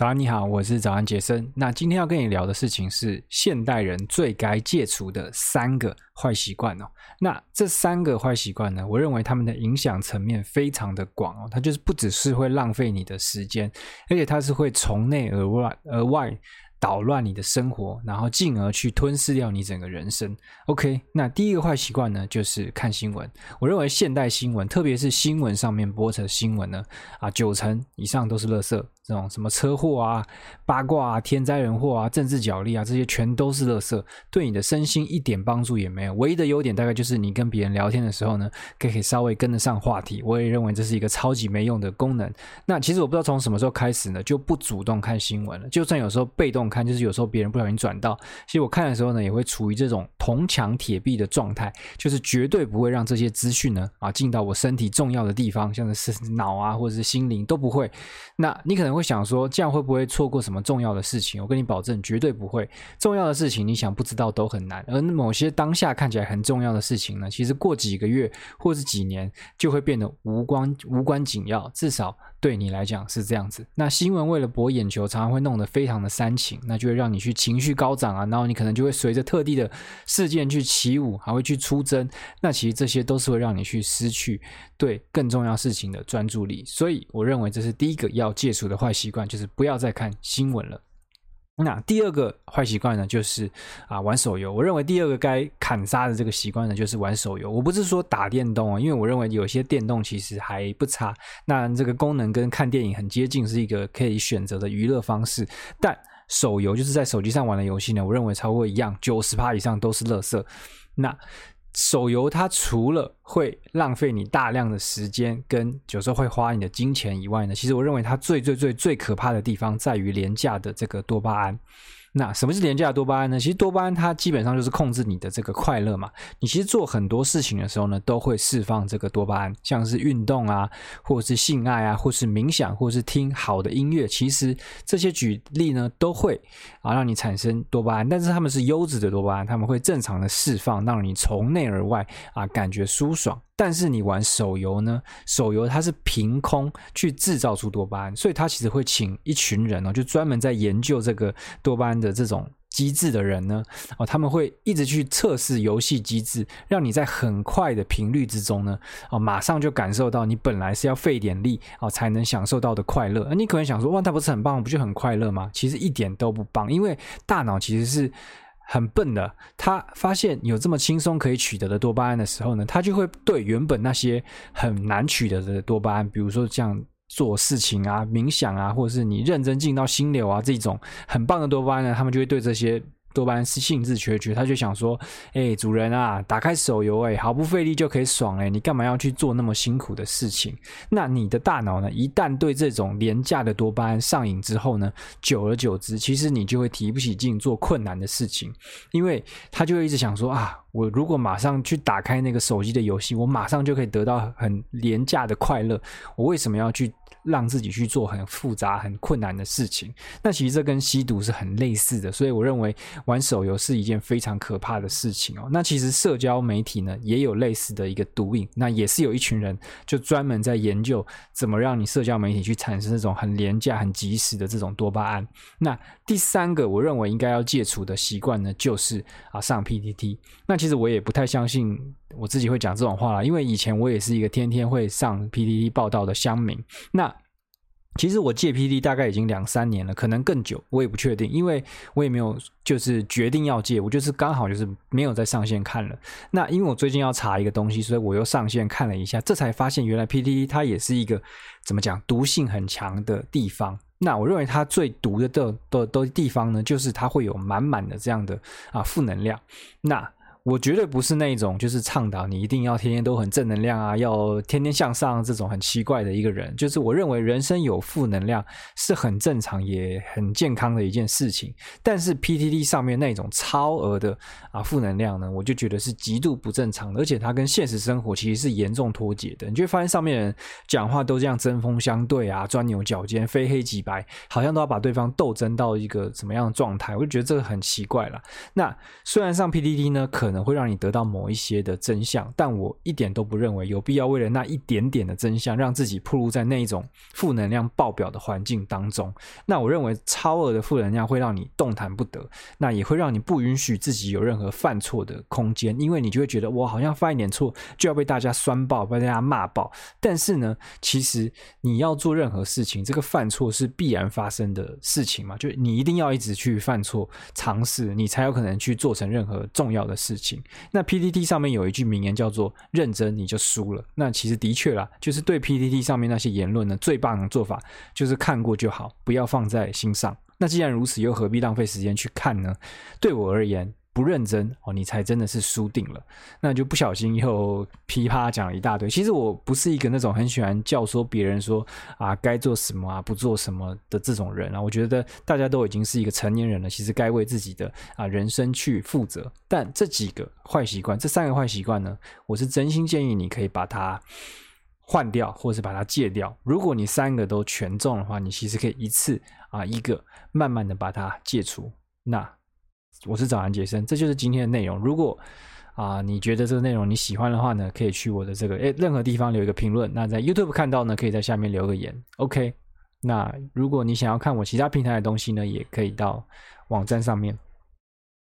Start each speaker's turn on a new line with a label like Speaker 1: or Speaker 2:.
Speaker 1: 早安，你好，我是早安杰森。那今天要跟你聊的事情是现代人最该戒除的三个坏习惯哦。那这三个坏习惯呢，我认为他们的影响层面非常的广哦。它就是不只是会浪费你的时间，而且它是会从内而外而外。捣乱你的生活，然后进而去吞噬掉你整个人生。OK，那第一个坏习惯呢，就是看新闻。我认为现代新闻，特别是新闻上面播的新闻呢，啊，九成以上都是垃圾。这种什么车祸啊、八卦啊、天灾人祸啊、政治角力啊，这些全都是垃圾，对你的身心一点帮助也没有。唯一的优点大概就是你跟别人聊天的时候呢，可以稍微跟得上话题。我也认为这是一个超级没用的功能。那其实我不知道从什么时候开始呢，就不主动看新闻了。就算有时候被动看，就是有时候别人不小心转到，其实我看的时候呢，也会处于这种铜墙铁壁的状态，就是绝对不会让这些资讯呢啊进到我身体重要的地方，像是脑啊或者是心灵都不会。那你可能会。想说，这样会不会错过什么重要的事情？我跟你保证，绝对不会。重要的事情，你想不知道都很难。而某些当下看起来很重要的事情呢，其实过几个月或是几年，就会变得无关无关紧要。至少。对你来讲是这样子，那新闻为了博眼球，常常会弄得非常的煽情，那就会让你去情绪高涨啊，然后你可能就会随着特地的事件去起舞，还会去出征，那其实这些都是会让你去失去对更重要事情的专注力，所以我认为这是第一个要戒除的坏习惯，就是不要再看新闻了。那第二个坏习惯呢，就是啊玩手游。我认为第二个该砍杀的这个习惯呢，就是玩手游。我不是说打电动啊，因为我认为有些电动其实还不差。那这个功能跟看电影很接近，是一个可以选择的娱乐方式。但手游就是在手机上玩的游戏呢，我认为超过一样，九十趴以上都是垃圾。那手游它除了会浪费你大量的时间，跟有时候会花你的金钱以外呢，其实我认为它最最最最可怕的地方在于廉价的这个多巴胺。那什么是廉价多巴胺呢？其实多巴胺它基本上就是控制你的这个快乐嘛。你其实做很多事情的时候呢，都会释放这个多巴胺，像是运动啊，或者是性爱啊，或是冥想，或是听好的音乐，其实这些举例呢，都会啊让你产生多巴胺。但是他们是优质的多巴胺，他们会正常的释放，让你从内而外啊感觉舒爽。但是你玩手游呢？手游它是凭空去制造出多巴胺，所以它其实会请一群人哦，就专门在研究这个多巴胺的这种机制的人呢，哦，他们会一直去测试游戏机制，让你在很快的频率之中呢，哦，马上就感受到你本来是要费点力哦才能享受到的快乐。那你可能想说，哇，它不是很棒，不就很快乐吗？其实一点都不棒，因为大脑其实是。很笨的，他发现有这么轻松可以取得的多巴胺的时候呢，他就会对原本那些很难取得的多巴胺，比如说像做事情啊、冥想啊，或者是你认真进到心流啊这种很棒的多巴胺呢，他们就会对这些。多巴胺是兴致缺缺，他就想说：“哎、主人啊，打开手游，哎，毫不费力就可以爽，哎，你干嘛要去做那么辛苦的事情？”那你的大脑呢？一旦对这种廉价的多巴胺上瘾之后呢，久而久之，其实你就会提不起劲做困难的事情，因为他就会一直想说：“啊，我如果马上去打开那个手机的游戏，我马上就可以得到很廉价的快乐，我为什么要去？”让自己去做很复杂、很困难的事情，那其实这跟吸毒是很类似的，所以我认为玩手游是一件非常可怕的事情哦。那其实社交媒体呢，也有类似的一个毒瘾，那也是有一群人就专门在研究怎么让你社交媒体去产生这种很廉价、很及时的这种多巴胺。那第三个我认为应该要戒除的习惯呢，就是啊上 PTT。那其实我也不太相信我自己会讲这种话啦，因为以前我也是一个天天会上 PTT 报道的乡民。那其实我戒 PTT 大概已经两三年了，可能更久，我也不确定，因为我也没有就是决定要戒，我就是刚好就是没有再上线看了。那因为我最近要查一个东西，所以我又上线看了一下，这才发现原来 PTT 它也是一个怎么讲毒性很强的地方。那我认为它最毒的的的的地方呢，就是它会有满满的这样的啊负能量。那我绝对不是那种就是倡导你一定要天天都很正能量啊，要天天向上这种很奇怪的一个人。就是我认为人生有负能量是很正常也很健康的一件事情。但是 PTT 上面那种超额的啊负能量呢，我就觉得是极度不正常的，而且它跟现实生活其实是严重脱节的。你就会发现上面人讲话都这样针锋相对啊，钻牛角尖，非黑即白，好像都要把对方斗争到一个什么样的状态。我就觉得这个很奇怪了。那虽然上 PTT 呢，可可能会让你得到某一些的真相，但我一点都不认为有必要为了那一点点的真相，让自己暴露在那一种负能量爆表的环境当中。那我认为超额的负能量会让你动弹不得，那也会让你不允许自己有任何犯错的空间，因为你就会觉得我好像犯一点错就要被大家酸爆，被大家骂爆。但是呢，其实你要做任何事情，这个犯错是必然发生的事情嘛，就你一定要一直去犯错，尝试，你才有可能去做成任何重要的事。情那 PTT 上面有一句名言叫做“认真你就输了”。那其实的确啦，就是对 PTT 上面那些言论呢，最棒的做法就是看过就好，不要放在心上。那既然如此，又何必浪费时间去看呢？对我而言，不认真哦，你才真的是输定了。那就不小心又噼啪讲了一大堆。其实我不是一个那种很喜欢教唆别人说啊该做什么啊不做什么的这种人啊。我觉得大家都已经是一个成年人了，其实该为自己的啊人生去负责。但这几个坏习惯，这三个坏习惯呢，我是真心建议你可以把它换掉，或是把它戒掉。如果你三个都全中的话，你其实可以一次啊一个慢慢的把它戒除。那。我是早安杰森，这就是今天的内容。如果啊、你觉得这个内容你喜欢的话呢，可以去我的这个诶任何地方留一个评论。那在 YouTube 看到呢，可以在下面留个言。OK，那如果你想要看我其他平台的东西呢，也可以到网站上面。